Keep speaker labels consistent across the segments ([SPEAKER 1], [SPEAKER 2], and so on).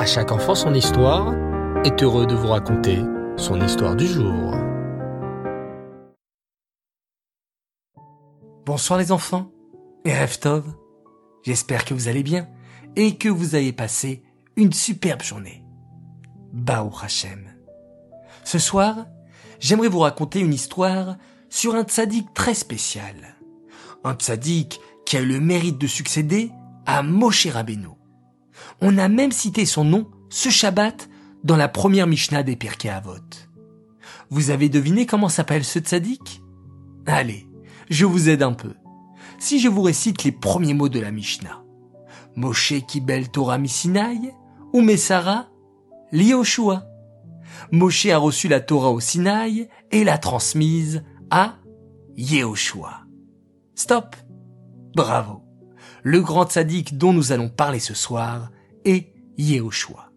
[SPEAKER 1] À chaque enfant son histoire est heureux de vous raconter son histoire du jour.
[SPEAKER 2] Bonsoir les enfants et Reftov. J'espère que vous allez bien et que vous avez passé une superbe journée. Bao Hachem. Ce soir, j'aimerais vous raconter une histoire sur un tzaddik très spécial. Un tzaddik qui a eu le mérite de succéder à Moshe Rabbeinu. On a même cité son nom ce Shabbat dans la première Mishnah des Pirkei Avot. Vous avez deviné comment s'appelle ce tzaddik? Allez, je vous aide un peu. Si je vous récite les premiers mots de la Mishnah. Moshe Kibel Torah Misinaï ou Messara Lioshua. Moshe a reçu la Torah au Sinaï et l'a transmise à Yehoshua. Stop. Bravo. Le grand tzaddik dont nous allons parler ce soir est Yehoshua.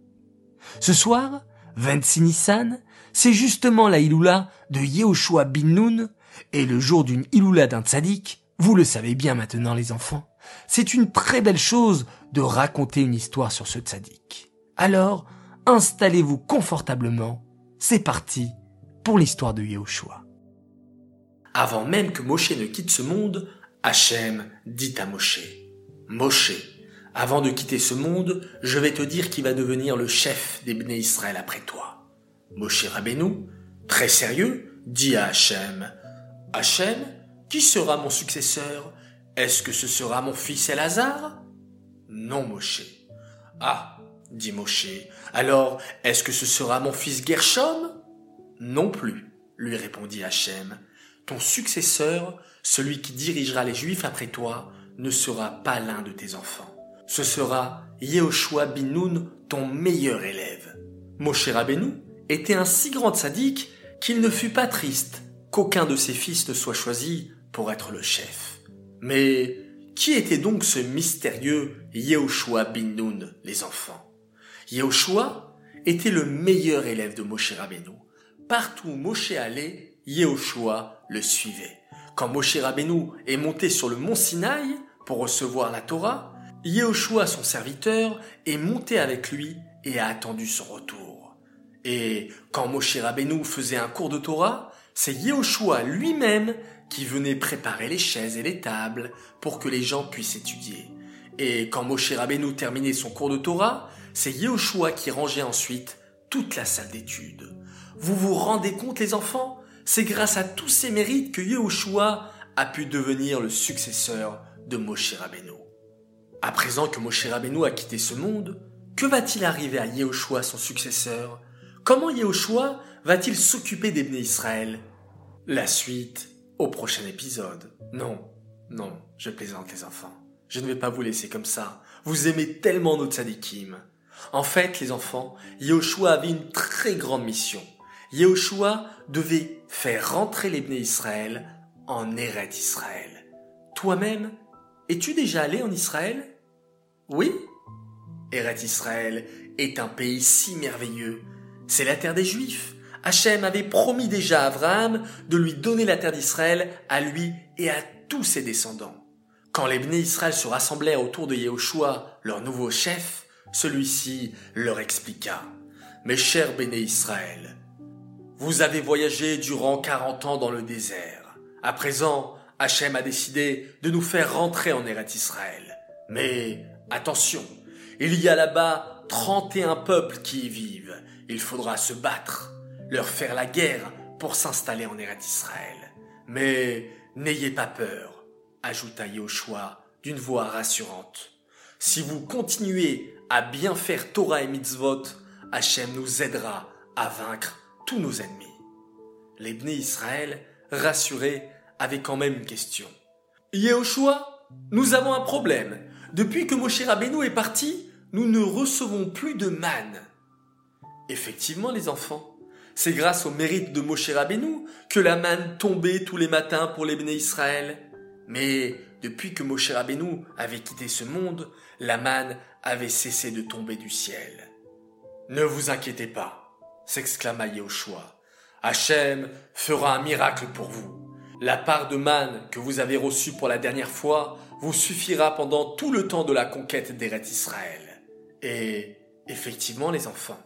[SPEAKER 2] Ce soir, 26 Nissan, c'est justement la Iloula de Yehoshua bin Nun, et le jour d'une Iloula d'un tzaddik, vous le savez bien maintenant les enfants, c'est une très belle chose de raconter une histoire sur ce tzaddik. Alors, installez-vous confortablement, c'est parti pour l'histoire de Yehoshua. Avant même que Moshe ne quitte ce monde, Hachem dit à Moshe, Moshe, avant de quitter ce monde, je vais te dire qui va devenir le chef des Bnei Israël après toi. Moshe Rabbeinu, très sérieux, dit à Hachem, Hachem, qui sera mon successeur? Est-ce que ce sera mon fils Elazar? Non, Moshe. Ah, dit Moshe, alors est-ce que ce sera mon fils Gershom? Non plus, lui répondit Hachem. Ton successeur, celui qui dirigera les Juifs après toi, ne sera pas l'un de tes enfants. Ce sera Yehoshua bin Nun, ton meilleur élève. Moshe Rabbeinu était un si grand sadique qu'il ne fut pas triste qu'aucun de ses fils ne soit choisi pour être le chef. Mais qui était donc ce mystérieux Yehoshua bin Nun, les enfants? Yehoshua était le meilleur élève de Moshe Rabbeinu. Partout où Moshe allait, Yehoshua le suivait. Quand Moshe Rabbeinu est monté sur le mont Sinaï pour recevoir la Torah, Yehoshua, son serviteur, est monté avec lui et a attendu son retour. Et quand Moshe Rabbeinu faisait un cours de Torah, c'est Yehoshua lui-même qui venait préparer les chaises et les tables pour que les gens puissent étudier. Et quand Moshe Rabbeinu terminait son cours de Torah, c'est Yehoshua qui rangeait ensuite toute la salle d'études. Vous vous rendez compte les enfants? C'est grâce à tous ces mérites que Yehoshua a pu devenir le successeur de Moshe Rabbeinu. À présent que Moshe Rabbeinu a quitté ce monde, que va-t-il arriver à Yehoshua, son successeur? Comment Yehoshua va-t-il s'occuper des Israël? La suite au prochain épisode. Non, non, je plaisante les enfants. Je ne vais pas vous laisser comme ça. Vous aimez tellement nos tzadikim. En fait, les enfants, Yehoshua avait une très grande mission. Yehoshua devait faire rentrer les Israël en Eret Israël. Toi-même, es-tu déjà allé en Israël? Oui Eret Israël est un pays si merveilleux. C'est la terre des Juifs. Hachem avait promis déjà à Abraham de lui donner la terre d'Israël à lui et à tous ses descendants. Quand les Bnei Israël se rassemblèrent autour de Yehoshua, leur nouveau chef, celui-ci leur expliqua Mes chers Bnei Israël, vous avez voyagé durant quarante ans dans le désert. À présent, Hachem a décidé de nous faire rentrer en Eretz Israël. Mais attention, il y a là-bas trente et un peuples qui y vivent. Il faudra se battre leur faire la guerre pour s'installer en Eretz Israël. Mais n'ayez pas peur, ajouta Yoshua d'une voix rassurante. Si vous continuez à bien faire Torah et mitzvot, Hachem nous aidera à vaincre tous nos ennemis. Les Israël, rassurés, avaient quand même une question. Yehoshua, nous avons un problème. Depuis que Moshe Rabbeinu est parti, nous ne recevons plus de manne. Effectivement, les enfants, c'est grâce au mérite de Moshe Rabbeinu que la manne tombait tous les matins pour les Israël. Mais depuis que Moshe Rabbeinu avait quitté ce monde, la manne avait cessé de tomber du ciel. Ne vous inquiétez pas, s'exclama Yehoshua. Hachem fera un miracle pour vous. La part de manne que vous avez reçue pour la dernière fois vous suffira pendant tout le temps de la conquête d'Eret Israël. Et Effectivement, les enfants,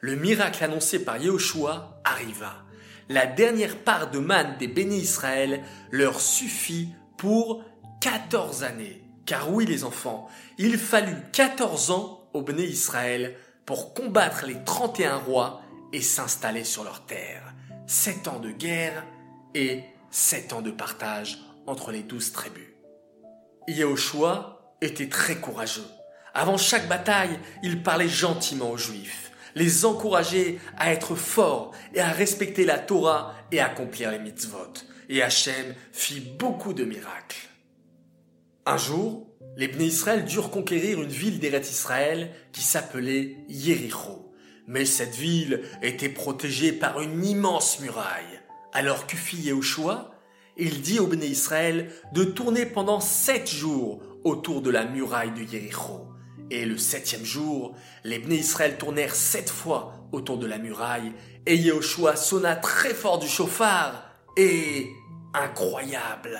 [SPEAKER 2] le miracle annoncé par Yehoshua arriva. La dernière part de manne des bénis Israël leur suffit pour 14 années. Car oui, les enfants, il fallut 14 ans aux bénis Israël pour combattre les 31 rois et s'installer sur leur terre. 7 ans de guerre et 7 ans de partage entre les douze tribus. Yehoshua était très courageux. Avant chaque bataille, il parlait gentiment aux Juifs, les encourageait à être forts et à respecter la Torah et accomplir les mitzvot. Et Hachem fit beaucoup de miracles. Un jour, les Bnei Israël durent conquérir une ville d'Eretz Israël qui s'appelait Yericho. Mais cette ville était protégée par une immense muraille. Alors que fit Yehoshua Il dit aux Bnei Israël de tourner pendant sept jours autour de la muraille de Yericho. Et le septième jour, les Bnei Israël tournèrent sept fois autour de la muraille, et Yehoshua sonna très fort du chauffard, et, incroyable,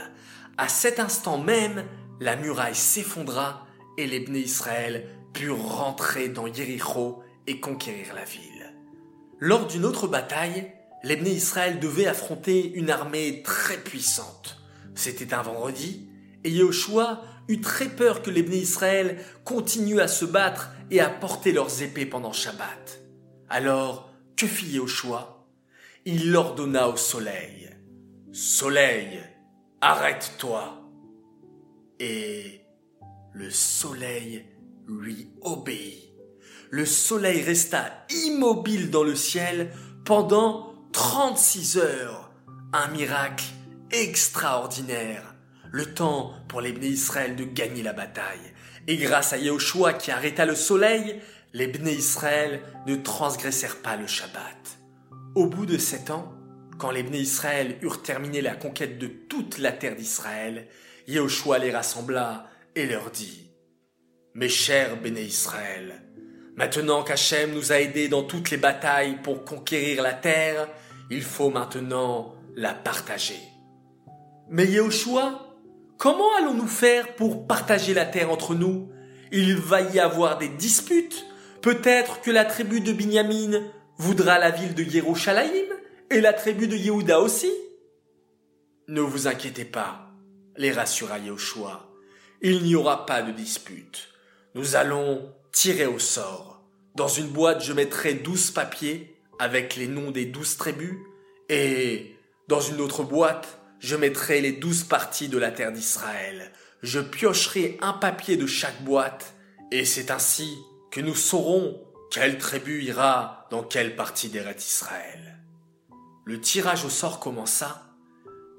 [SPEAKER 2] à cet instant même, la muraille s'effondra, et les Bnei Israël purent rentrer dans Yericho et conquérir la ville. Lors d'une autre bataille, les Bnei Israël devaient affronter une armée très puissante. C'était un vendredi, et Yehoshua eut très peur que les Bnei Israël continuent à se battre et à porter leurs épées pendant Shabbat. Alors, que fit Yehoshua? Il ordonna au soleil, Soleil, arrête-toi. Et le soleil lui obéit. Le soleil resta immobile dans le ciel pendant 36 heures. Un miracle extraordinaire le temps pour les Bnei Israël de gagner la bataille. Et grâce à Yahushua qui arrêta le soleil, les Bnei Israël ne transgressèrent pas le Shabbat. Au bout de sept ans, quand les Bnei Israël eurent terminé la conquête de toute la terre d'Israël, Yahushua les rassembla et leur dit Mes chers Bnei Israël, maintenant qu'Hachem nous a aidés dans toutes les batailles pour conquérir la terre, il faut maintenant la partager. Mais Yahushua Comment allons-nous faire pour partager la terre entre nous? Il va y avoir des disputes. Peut-être que la tribu de Binyamin voudra la ville de Yerushalayim et la tribu de Yehuda aussi. Ne vous inquiétez pas, les rassura Yehoshua. Il n'y aura pas de dispute. Nous allons tirer au sort. Dans une boîte, je mettrai douze papiers avec les noms des douze tribus et dans une autre boîte, je mettrai les douze parties de la terre d'Israël. Je piocherai un papier de chaque boîte, et c'est ainsi que nous saurons quelle tribu ira dans quelle partie d'Eretz Israël. Le tirage au sort commença.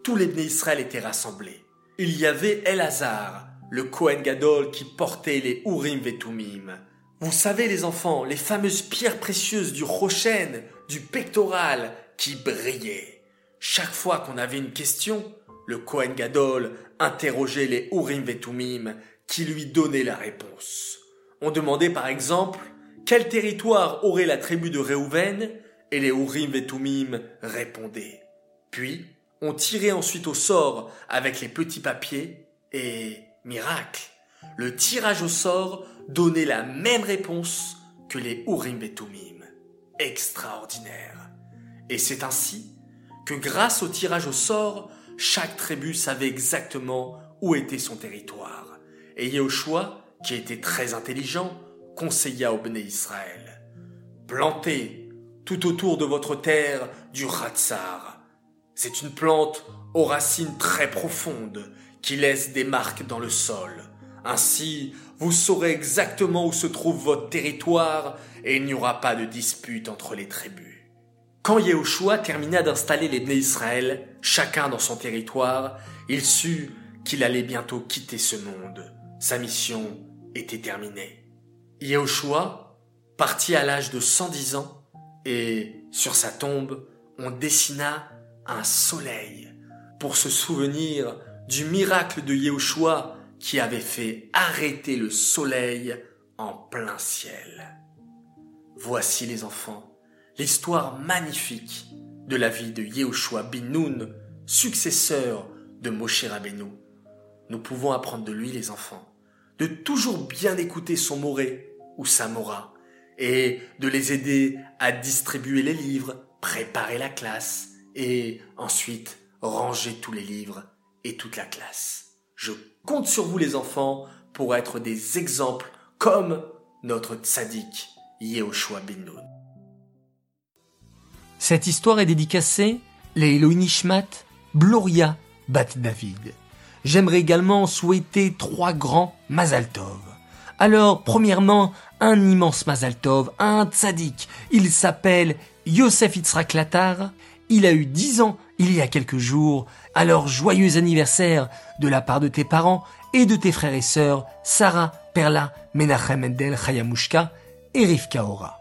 [SPEAKER 2] Tous les Bnei Israël étaient rassemblés. Il y avait Elazar, le Kohen Gadol qui portait les Urim Vetumim. Vous savez les enfants, les fameuses pierres précieuses du Rochen, du pectoral, qui brillaient. Chaque fois qu'on avait une question, le Kohen Gadol interrogeait les Urim Vetumim qui lui donnaient la réponse. On demandait par exemple quel territoire aurait la tribu de Réhouven et les Urim Vetumim répondaient. Puis, on tirait ensuite au sort avec les petits papiers et, miracle, le tirage au sort donnait la même réponse que les Urim Vetumim. Extraordinaire. Et c'est ainsi que grâce au tirage au sort, chaque tribu savait exactement où était son territoire. Et Yehoshua, qui était très intelligent, conseilla au Bnei Israël. Plantez tout autour de votre terre du ratsar. C'est une plante aux racines très profondes qui laisse des marques dans le sol. Ainsi, vous saurez exactement où se trouve votre territoire et il n'y aura pas de dispute entre les tribus. Quand Yehoshua termina d'installer les Bnei Israël, chacun dans son territoire, il sut qu'il allait bientôt quitter ce monde. Sa mission était terminée. Yehoshua partit à l'âge de 110 ans et sur sa tombe, on dessina un soleil pour se souvenir du miracle de Yehoshua qui avait fait arrêter le soleil en plein ciel. Voici les enfants l'histoire magnifique de la vie de Yehoshua bin Nun, successeur de Moshe Rabbeinu. Nous pouvons apprendre de lui, les enfants, de toujours bien écouter son moré ou sa mora,
[SPEAKER 3] et de les aider à distribuer les livres, préparer la classe et ensuite ranger tous les livres et toute la classe. Je compte sur vous les enfants pour être des exemples comme notre tzaddik Yehoshua Ben.
[SPEAKER 2] Cette histoire est dédicacée les Nishmat, Gloria Bat David. J'aimerais également souhaiter trois grands Mazal Tov. Alors, premièrement, un immense Mazal Tov, un tzaddik. Il s'appelle Yosef Itzrak Latar. Il a eu dix ans il y a quelques jours. Alors, joyeux anniversaire de la part de tes parents et de tes frères et sœurs, Sarah, Perla, Menachem Mendel, Chayamushka et Rivka Ora.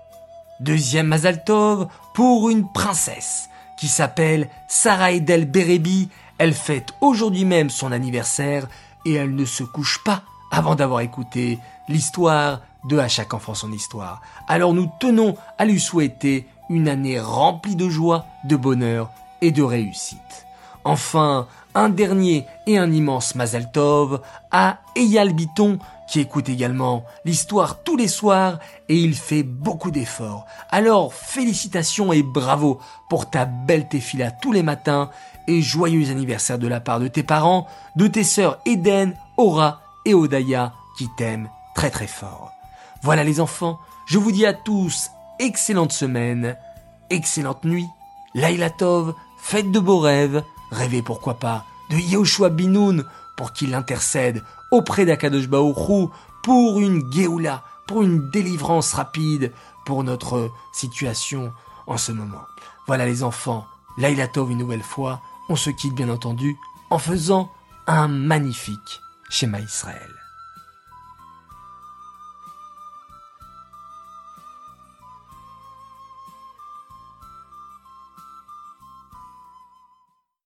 [SPEAKER 2] Deuxième Mazal Tov pour une princesse qui s'appelle Sarah Edel Berebi. Elle fête aujourd'hui même son anniversaire et elle ne se couche pas avant d'avoir écouté l'histoire de À chaque enfant son histoire. Alors nous tenons à lui souhaiter une année remplie de joie, de bonheur et de réussite. Enfin, un dernier et un immense Mazal Tov à Eyal Biton qui écoute également l'histoire tous les soirs et il fait beaucoup d'efforts. Alors félicitations et bravo pour ta belle téfila tous les matins et joyeux anniversaire de la part de tes parents, de tes sœurs Eden, Aura et Odaya qui t'aiment très très fort. Voilà les enfants, je vous dis à tous excellente semaine, excellente nuit, Laila Tov, faites de beaux rêves, rêvez pourquoi pas de Yoshua Binoun pour qu'il intercède auprès d'Akadosh Baoru pour une Géoula, pour une délivrance rapide pour notre situation en ce moment. Voilà les enfants, Laila Tov une nouvelle fois, on se quitte bien entendu en faisant un magnifique schéma Israël.